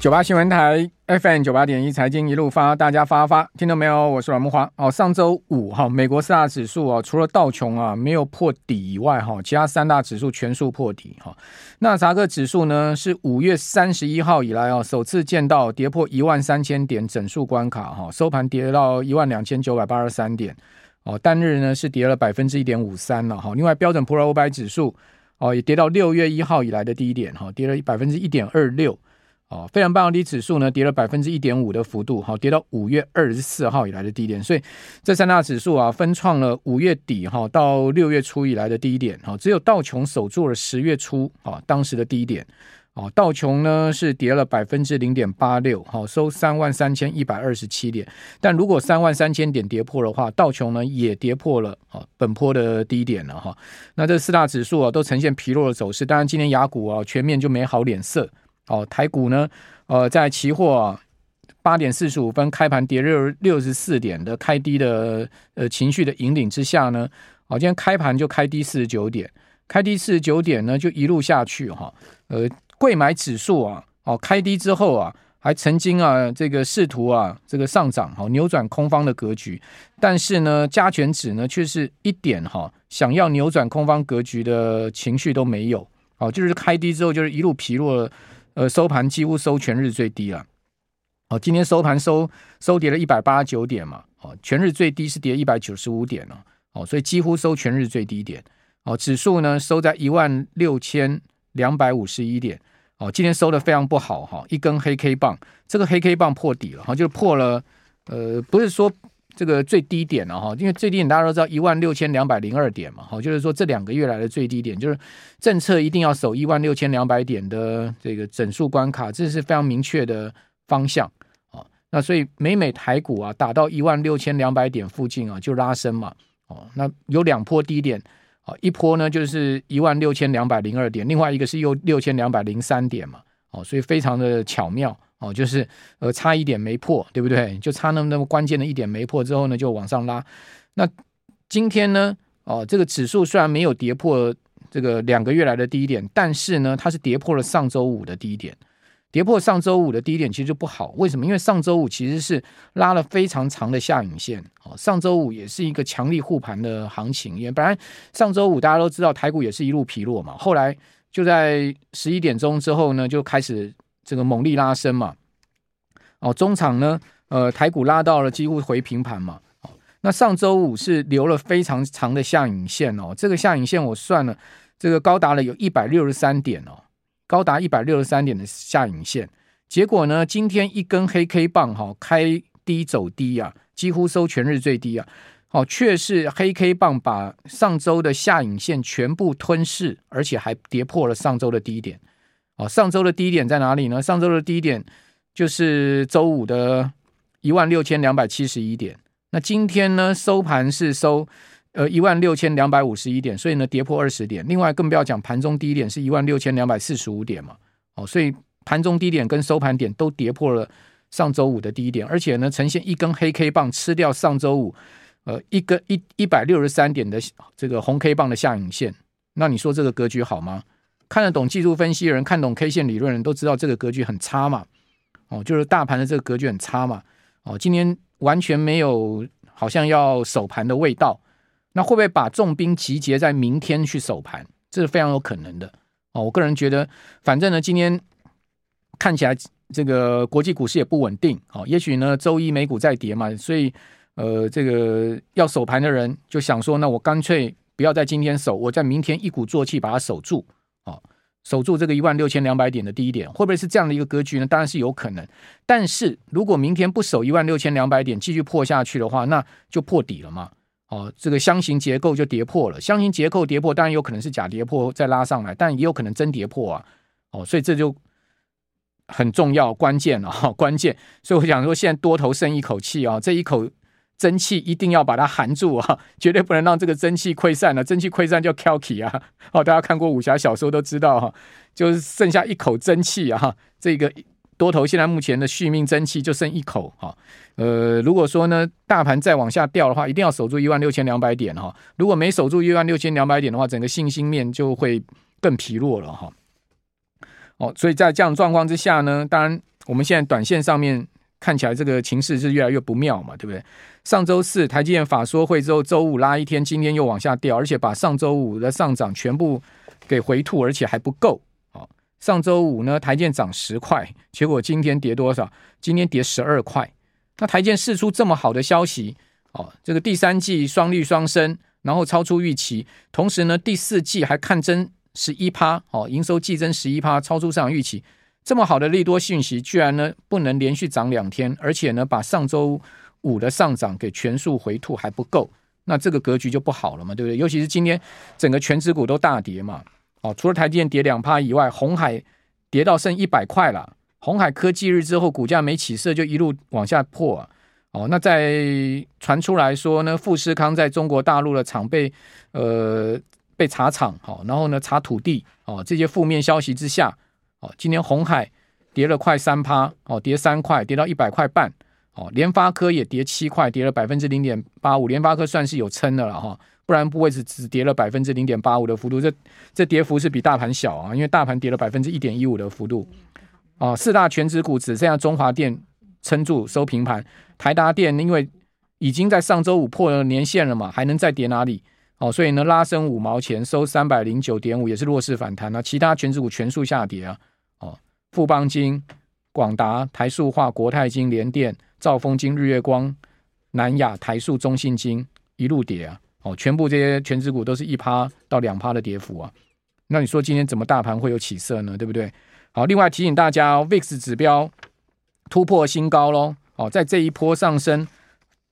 九八新闻台 FM 九八点一财经一路发，大家发发听到没有？我是阮木华。哦，上周五哈，美国四大指数啊，除了道琼啊没有破底以外哈，其他三大指数全数破底哈。纳斯达克指数呢是五月三十一号以来啊首次见到跌破一万三千点整数关卡哈，收盘跌到一万两千九百八十三点哦，单日呢是跌了百分之一点五三了哈。另外标准普尔五百指数哦也跌到六月一号以来的低点哈，跌了百分之一点二六。哦，非常半导体指数呢跌了百分之一点五的幅度，好，跌到五月二十四号以来的低点，所以这三大指数啊分创了五月底哈到六月初以来的低点，哈，只有道琼守住了十月初啊当时的低点，哦，道琼呢是跌了百分之零点八六，好，收三万三千一百二十七点，但如果三万三千点跌破的话，道琼呢也跌破了啊本波的低点了哈，那这四大指数啊都呈现疲弱的走势，当然今天雅股啊全面就没好脸色。哦，台股呢，呃，在期货，八点四十五分开盘跌六六十四点的开低的呃情绪的引领之下呢，哦，今天开盘就开低四十九点，开低四十九点呢就一路下去哈，呃，柜买指数啊，哦，开低之后啊，还曾经啊这个试图啊这个上涨，好扭转空方的格局，但是呢加权指呢却是一点哈想要扭转空方格局的情绪都没有，哦，就是开低之后就是一路疲弱。呃，收盘几乎收全日最低了。哦，今天收盘收收跌了一百八十九点嘛。哦，全日最低是跌一百九十五点了。哦，所以几乎收全日最低点。哦，指数呢收在一万六千两百五十一点。哦，今天收的非常不好哈，一根黑 K 棒，这个黑 K 棒破底了哈，就破了。呃，不是说。这个最低点了哈，因为最低点大家都知道一万六千两百零二点嘛，哈，就是说这两个月来的最低点，就是政策一定要守一万六千两百点的这个整数关卡，这是非常明确的方向啊。那所以每每台股啊打到一万六千两百点附近啊就拉升嘛，哦，那有两波低点啊，一波呢就是一万六千两百零二点，另外一个是又六千两百零三点嘛，哦，所以非常的巧妙。哦，就是呃，差一点没破，对不对？就差那么那么关键的一点没破之后呢，就往上拉。那今天呢，哦，这个指数虽然没有跌破这个两个月来的低点，但是呢，它是跌破了上周五的低点。跌破上周五的低点其实就不好，为什么？因为上周五其实是拉了非常长的下影线。哦，上周五也是一个强力护盘的行情，因为本来上周五大家都知道台股也是一路疲弱嘛，后来就在十一点钟之后呢，就开始。这个猛力拉升嘛，哦，中场呢，呃，台股拉到了几乎回平盘嘛，哦，那上周五是留了非常长的下影线哦，这个下影线我算了，这个高达了有一百六十三点哦，高达一百六十三点的下影线，结果呢，今天一根黑 K 棒哈，开低走低啊，几乎收全日最低啊，哦，却是黑 K 棒把上周的下影线全部吞噬，而且还跌破了上周的低点。哦，上周的低点在哪里呢？上周的低点就是周五的一万六千两百七十一点。那今天呢，收盘是收呃一万六千两百五十一点，所以呢跌破二十点。另外更不要讲盘中低点是一万六千两百四十五点嘛。哦，所以盘中低点跟收盘点都跌破了上周五的低点，而且呢呈现一根黑 K 棒吃掉上周五呃一根一一百六十三点的这个红 K 棒的下影线。那你说这个格局好吗？看得懂技术分析的人，看懂 K 线理论的人都知道这个格局很差嘛，哦，就是大盘的这个格局很差嘛，哦，今天完全没有好像要守盘的味道，那会不会把重兵集结在明天去守盘？这是非常有可能的，哦，我个人觉得，反正呢，今天看起来这个国际股市也不稳定，哦，也许呢周一美股再跌嘛，所以呃，这个要守盘的人就想说，那我干脆不要在今天守，我在明天一鼓作气把它守住。守住这个一万六千两百点的低点，会不会是这样的一个格局呢？当然是有可能。但是如果明天不守一万六千两百点，继续破下去的话，那就破底了嘛。哦，这个箱型结构就跌破了。箱型结构跌破，当然有可能是假跌破再拉上来，但也有可能真跌破啊。哦，所以这就很重要、关键了哈，关键。所以我想说，现在多头剩一口气啊，这一口。蒸汽一定要把它含住啊，绝对不能让这个蒸汽溃散了。蒸汽溃散叫 Kelky 啊，哦，大家看过武侠小说都知道哈，就是剩下一口蒸汽啊，这个多头现在目前的续命蒸汽就剩一口哈。呃，如果说呢，大盘再往下掉的话，一定要守住一万六千两百点哈。如果没守住一万六千两百点的话，整个信心面就会更疲弱了哈。哦，所以在这样状况之下呢，当然我们现在短线上面看起来这个情势是越来越不妙嘛，对不对？上周四台积电法说会之后，周五拉一天，今天又往下掉，而且把上周五的上涨全部给回吐，而且还不够。哦，上周五呢，台积电涨十块，结果今天跌多少？今天跌十二块。那台积电释出这么好的消息，哦，这个第三季双率双升，然后超出预期，同时呢，第四季还看增十一趴，哦，营收季增十一趴，超出市场预期。这么好的利多讯息，居然呢不能连续涨两天，而且呢把上周五的上涨给全数回吐还不够，那这个格局就不好了嘛，对不对？尤其是今天整个权值股都大跌嘛，哦，除了台积电跌两趴以外，红海跌到剩一百块了，红海科技日之后股价没起色，就一路往下破啊，哦，那在传出来说呢，富士康在中国大陆的厂被呃被查厂，好，然后呢查土地，哦，这些负面消息之下。哦，今天红海跌了快三趴，哦，跌三块，跌到一百块半。哦，联发科也跌七块，跌了百分之零点八五。联发科算是有撑的了哈，不然不会只只跌了百分之零点八五的幅度。这这跌幅是比大盘小啊，因为大盘跌了百分之一点一五的幅度。哦，四大全指股只剩下中华电撑住收平盘，台达电因为已经在上周五破了年线了嘛，还能再跌哪里？哦，所以呢拉升五毛钱，收三百零九点五，也是弱势反弹那、其他全指股全数下跌啊。哦，富邦金、广达、台塑化、国泰金、联电、兆丰金、日月光、南亚、台塑、中信金一路跌啊！哦，全部这些全指股都是一趴到两趴的跌幅啊！那你说今天怎么大盘会有起色呢？对不对？好，另外提醒大家哦，VIX 指标突破新高喽！哦，在这一波上升，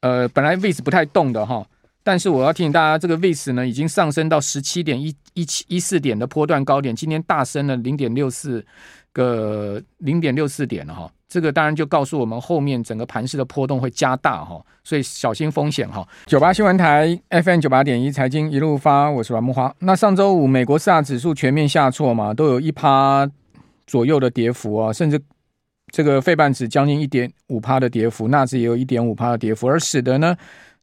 呃，本来 VIX 不太动的哈。但是我要提醒大家，这个 VIX 呢已经上升到十七点一一七一四点的波段高点，今天大升了零点六四个零点六四点了哈。这个当然就告诉我们后面整个盘势的波动会加大哈，所以小心风险哈。九八新闻台 FM 九八点一财经一路发，我是阮木花。那上周五美国四大指数全面下挫嘛，都有一趴左右的跌幅啊，甚至这个费半指将近一点五趴的跌幅，纳指也有一点五趴的跌幅，而使得呢。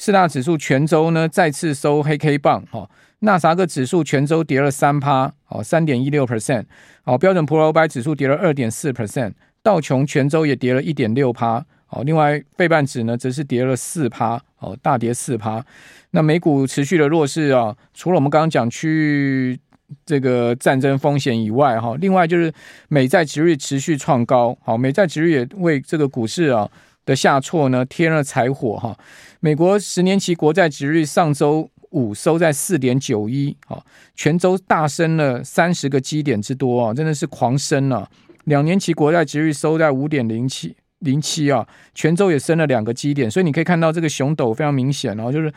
四大指数全周呢再次收黑 K 棒，哈，纳萨克指数全周跌了三趴，哦，三点一六 percent，哦，标准普尔五百指数跌了二点四 percent，道琼全周也跌了一点六趴，哦，另外费半指呢则是跌了四趴，哦，大跌四趴。那美股持续的弱势啊，除了我们刚刚讲区域这个战争风险以外，哈，另外就是美债值率持续创高，好，美债值率也为这个股市啊。的下挫呢，添了柴火哈。美国十年期国债殖率上周五收在四点九一，好，全周大升了三十个基点之多啊，真的是狂升啊。两年期国债殖率收在五点零七零七啊，全周也升了两个基点，所以你可以看到这个熊斗非常明显哦，就是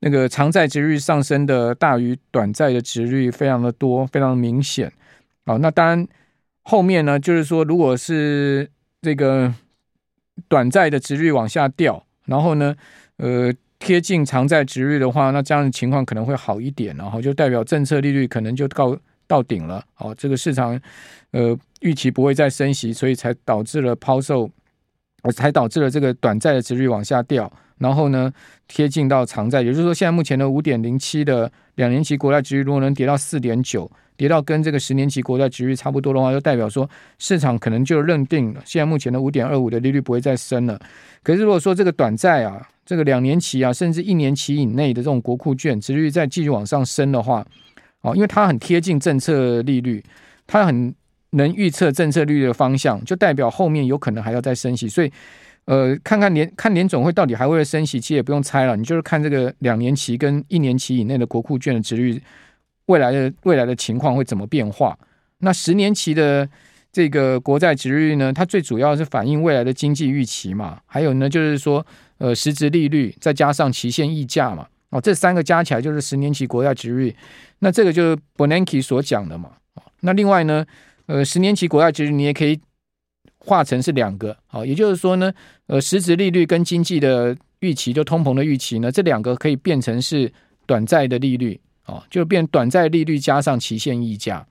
那个长债殖率上升的大于短债的殖率非常的多，非常的明显。好，那当然后面呢，就是说如果是这个。短债的殖率往下掉，然后呢，呃，贴近长债殖率的话，那这样的情况可能会好一点，然后就代表政策利率可能就到到顶了。哦，这个市场呃预期不会再升息，所以才导致了抛售，才导致了这个短债的殖率往下掉，然后呢，贴近到长债，也就是说，现在目前的五点零七的两年期国债殖率如果能跌到四点九。跌到跟这个十年期国债殖率差不多的话，就代表说市场可能就认定了，现在目前的五点二五的利率不会再升了。可是如果说这个短债啊，这个两年期啊，甚至一年期以内的这种国库券殖率再继续往上升的话，哦，因为它很贴近政策利率，它很能预测政策利率的方向，就代表后面有可能还要再升息。所以，呃，看看联看联总会到底还会升息，其实也不用猜了，你就是看这个两年期跟一年期以内的国库券的殖率。未来的未来的情况会怎么变化？那十年期的这个国债殖率呢？它最主要是反映未来的经济预期嘛。还有呢，就是说，呃，实质利率再加上期限溢价嘛。哦，这三个加起来就是十年期国债殖率。那这个就是 Bernanke 所讲的嘛。那另外呢，呃，十年期国债值率你也可以化成是两个。好，也就是说呢，呃，实质利率跟经济的预期，就通膨的预期呢，这两个可以变成是短债的利率。哦，就变短债利率加上期限溢价，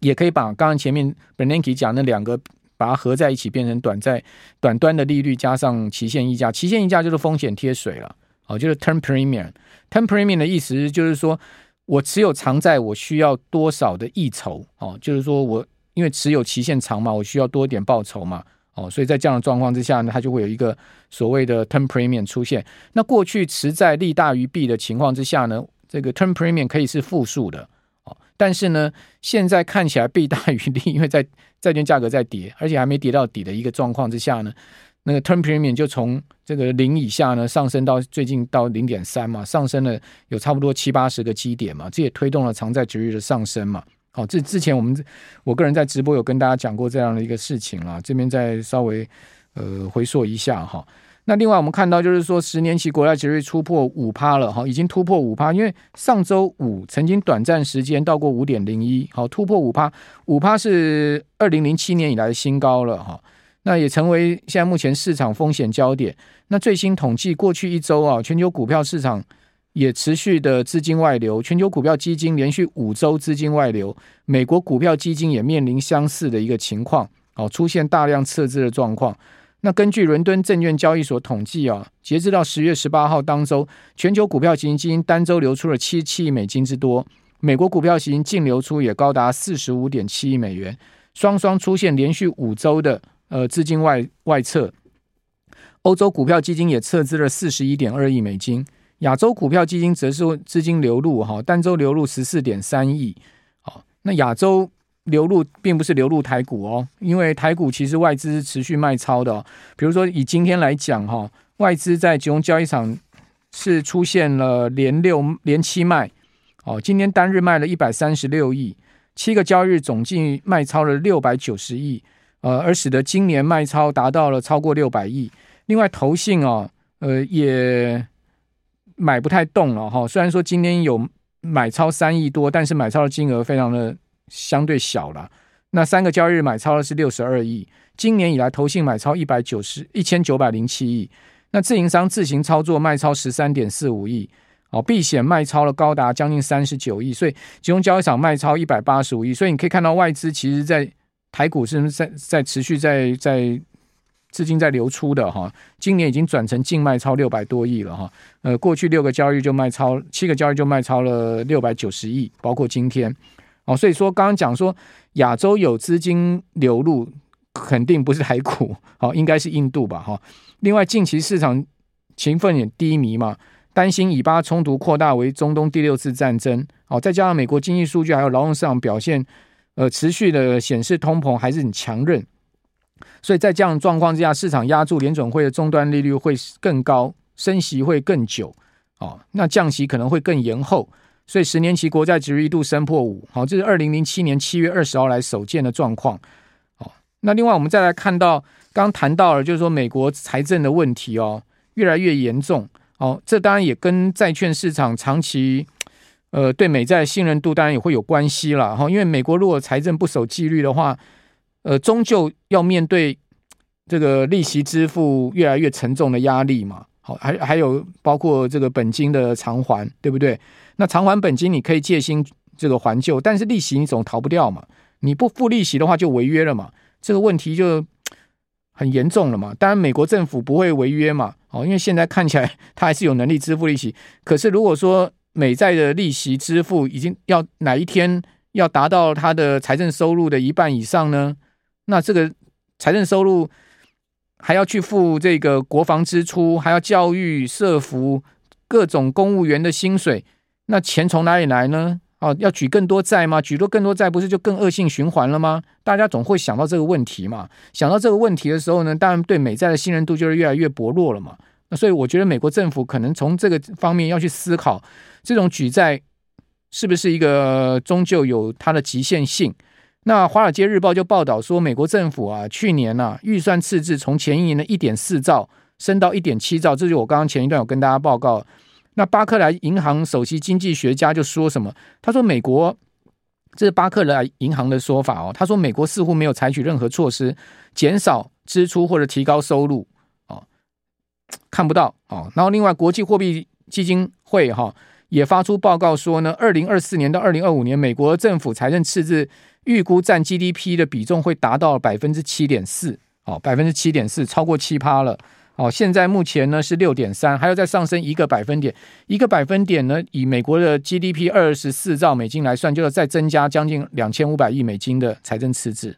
也可以把刚刚前面 Bernanke 讲那两个把它合在一起，变成短债短端的利率加上期限溢价。期限溢价就是风险贴水了，哦，就是 term premium。term premium 的意思就是说我持有长债，我需要多少的溢酬？哦，就是说我因为持有期限长嘛，我需要多点报酬嘛。哦，所以在这样的状况之下呢，它就会有一个所谓的 term premium 出现。那过去持债利大于弊的情况之下呢，这个 term premium 可以是负数的哦，但是呢，现在看起来弊大于利，因为在债券价格在跌，而且还没跌到底的一个状况之下呢，那个 term premium 就从这个零以下呢上升到最近到零点三嘛，上升了有差不多七八十个基点嘛，这也推动了长债殖利率的上升嘛。好，这之前我们我个人在直播有跟大家讲过这样的一个事情啦，这边再稍微呃回溯一下哈。那另外我们看到就是说，十年期国债殖利率突破五趴了哈，已经突破五趴，因为上周五曾经短暂时间到过五点零一，好，突破五趴，五趴是二零零七年以来的新高了哈。那也成为现在目前市场风险焦点。那最新统计，过去一周啊，全球股票市场。也持续的资金外流，全球股票基金连续五周资金外流，美国股票基金也面临相似的一个情况，哦，出现大量撤资的状况。那根据伦敦证券交易所统计啊，截至到十月十八号当周，全球股票型基金单周流出了七七亿美金之多，美国股票型净流出也高达四十五点七亿美元，双双出现连续五周的呃资金外外撤。欧洲股票基金也撤资了四十一点二亿美金。亚洲股票基金则是资金流入哈，单周流入十四点三亿。好，那亚洲流入并不是流入台股哦，因为台股其实外资持续卖超的。比如说以今天来讲哈，外资在集中交易场是出现了连六连七卖。哦，今天单日卖了一百三十六亿，七个交易日总计卖超了六百九十亿。呃，而使得今年卖超达到了超过六百亿。另外投信哦，呃也。买不太动了哈，虽然说今天有买超三亿多，但是买超的金额非常的相对小了。那三个交易日买超的是六十二亿，今年以来投信买超一百九十一千九百零七亿，那自营商自行操作卖超十三点四五亿，哦，避险卖超了高达将近三十九亿，所以集中交易场卖超一百八十五亿，所以你可以看到外资其实在台股是在在持续在在。资金在流出的哈，今年已经转成净卖超六百多亿了哈。呃，过去六个交易就卖超，七个交易就卖超了六百九十亿，包括今天。哦，所以说刚刚讲说亚洲有资金流入，肯定不是台股，哦，应该是印度吧哈。另外，近期市场情况也低迷嘛，担心以巴冲突扩大为中东第六次战争。哦，再加上美国经济数据还有劳动市场表现，呃，持续的显示通膨还是很强韧。所以在这样的状况之下，市场压住联准会的终端利率会更高，升息会更久，哦，那降息可能会更延后，所以十年期国债值一度升破五，好，这是二零零七年七月二十号来首见的状况，好，那另外我们再来看到，刚谈到了，就是说美国财政的问题哦，越来越严重，哦，这当然也跟债券市场长期，呃，对美债的信任度当然也会有关系了，哈，因为美国如果财政不守纪律的话。呃，终究要面对这个利息支付越来越沉重的压力嘛。好，还还有包括这个本金的偿还，对不对？那偿还本金你可以借新这个还旧，但是利息你总逃不掉嘛。你不付利息的话就违约了嘛。这个问题就 很严重了嘛。当然，美国政府不会违约嘛。哦，因为现在看起来 他还是有能力支付利息。可是如果说美债的利息支付已经要哪一天要达到他的财政收入的一半以上呢？那这个财政收入还要去付这个国防支出，还要教育、社福各种公务员的薪水，那钱从哪里来呢？哦，要举更多债吗？举多更多债，不是就更恶性循环了吗？大家总会想到这个问题嘛。想到这个问题的时候呢，当然对美债的信任度就是越来越薄弱了嘛。那所以我觉得美国政府可能从这个方面要去思考，这种举债是不是一个终究有它的极限性。那《华尔街日报》就报道说，美国政府啊，去年啊，预算赤字从前一年的一点四兆升到一点七兆，这就我刚刚前一段有跟大家报告。那巴克莱银行首席经济学家就说什么？他说：“美国这是巴克莱银行的说法哦。他说，美国似乎没有采取任何措施减少支出或者提高收入哦，看不到哦。然后，另外，国际货币基金会哈也发出报告说呢，二零二四年到二零二五年，美国政府财政赤字。预估占 GDP 的比重会达到百分之七点四，哦，百分之七点四，超过七趴了，哦，现在目前呢是六点三，还要再上升一个百分点，一个百分点呢，以美国的 GDP 二十四兆美金来算，就要再增加将近两千五百亿美金的财政赤字，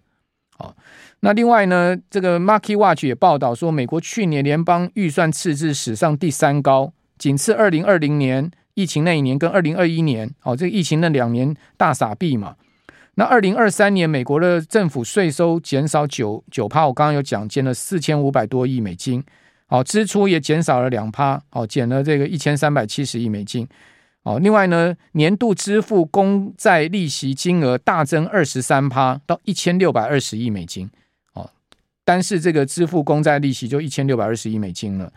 哦，那另外呢，这个 Market Watch 也报道说，美国去年联邦预算赤字史上第三高，仅次二零二零年疫情那一年跟二零二一年，哦，这个疫情那两年大傻币嘛。那二零二三年，美国的政府税收减少九九趴，我刚刚有讲，减了四千五百多亿美金，好，支出也减少了两趴，好，减了这个一千三百七十亿美金。哦，另外呢，年度支付公债利息金额大增二十三趴，到一千六百二十亿美金。哦，单是这个支付公债利息就一千六百二十亿美金了。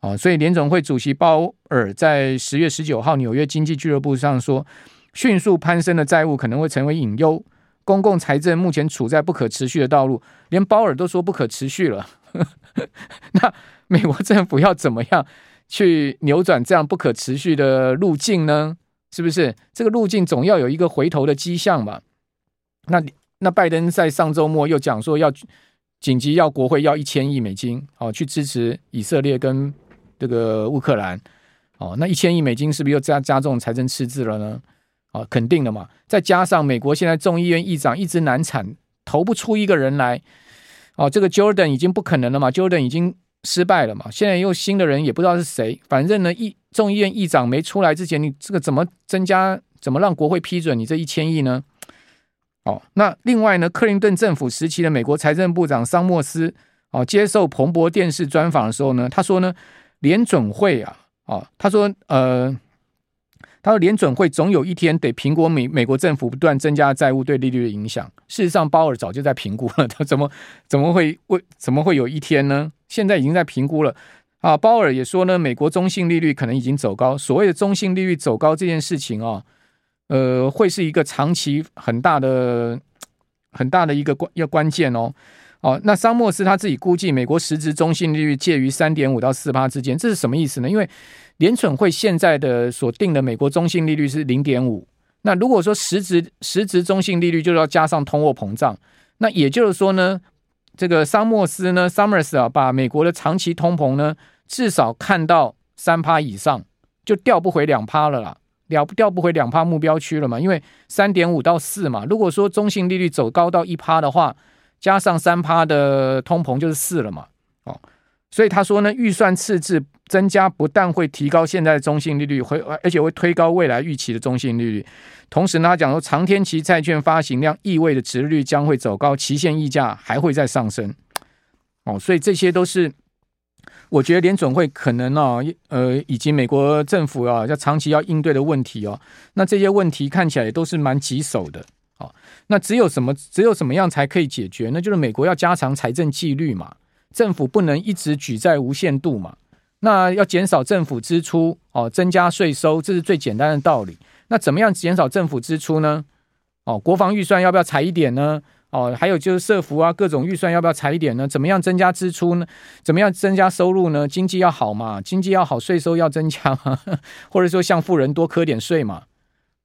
哦，所以联总会主席鲍尔在十月十九号纽约经济俱乐部上说，迅速攀升的债务可能会成为隐忧，公共财政目前处在不可持续的道路。连鲍尔都说不可持续了，那美国政府要怎么样？去扭转这样不可持续的路径呢？是不是这个路径总要有一个回头的迹象嘛？那那拜登在上周末又讲说要紧急要国会要一千亿美金哦，去支持以色列跟这个乌克兰哦，那一千亿美金是不是又加加重财政赤字了呢？哦，肯定的嘛。再加上美国现在众议院议长一直难产，投不出一个人来哦，这个 Jordan 已经不可能了嘛，Jordan 已经。失败了嘛？现在又新的人也不知道是谁。反正呢，议众议院议长没出来之前，你这个怎么增加？怎么让国会批准你这一千亿呢？哦，那另外呢，克林顿政府时期的美国财政部长桑莫斯哦，接受彭博电视专访的时候呢，他说呢，联准会啊，哦，他说呃。他说：“联准会总有一天得评估美美国政府不断增加债务对利率的影响。事实上，鲍尔早就在评估了。他怎么怎么会为怎么会有一天呢？现在已经在评估了啊！鲍尔也说呢，美国中性利率可能已经走高。所谓的中性利率走高这件事情啊，呃，会是一个长期很大的很大的一个关要关键哦。哦，那桑莫斯他自己估计，美国实质中性利率介于三点五到四趴之间，这是什么意思呢？因为联准会现在的所定的美国中性利率是零点五，那如果说实质实质中性利率就要加上通货膨胀，那也就是说呢，这个桑莫斯呢，Summers 啊，把美国的长期通膨呢至少看到三趴以上，就调不回两趴了啦，了调不回两趴目标区了嘛，因为三点五到四嘛，如果说中性利率走高到一趴的话，加上三趴的通膨就是四了嘛，哦。所以他说呢，预算赤字增加不但会提高现在的中性利率，会而且会推高未来预期的中性利率。同时呢，他讲说长天期债券发行量意味着殖利率将会走高，期限溢价还会再上升。哦，所以这些都是我觉得联准会可能啊，呃，以及美国政府啊，要长期要应对的问题哦。那这些问题看起来也都是蛮棘手的。哦，那只有什么只有什么样才可以解决？那就是美国要加强财政纪律嘛。政府不能一直举债无限度嘛？那要减少政府支出哦，增加税收，这是最简单的道理。那怎么样减少政府支出呢？哦，国防预算要不要裁一点呢？哦，还有就是社福啊，各种预算要不要裁一点呢？怎么样增加支出呢？怎么样增加收入呢？经济要好嘛，经济要好，税收要增加，或者说向富人多磕点税嘛。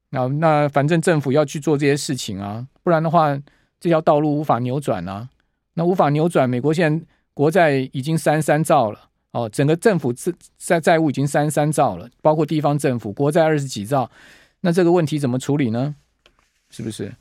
那那反正政府要去做这些事情啊，不然的话，这条道路无法扭转啊。那无法扭转，美国现在。国债已经三三兆了哦，整个政府债债债务已经三三兆了，包括地方政府国债二十几兆，那这个问题怎么处理呢？是不是？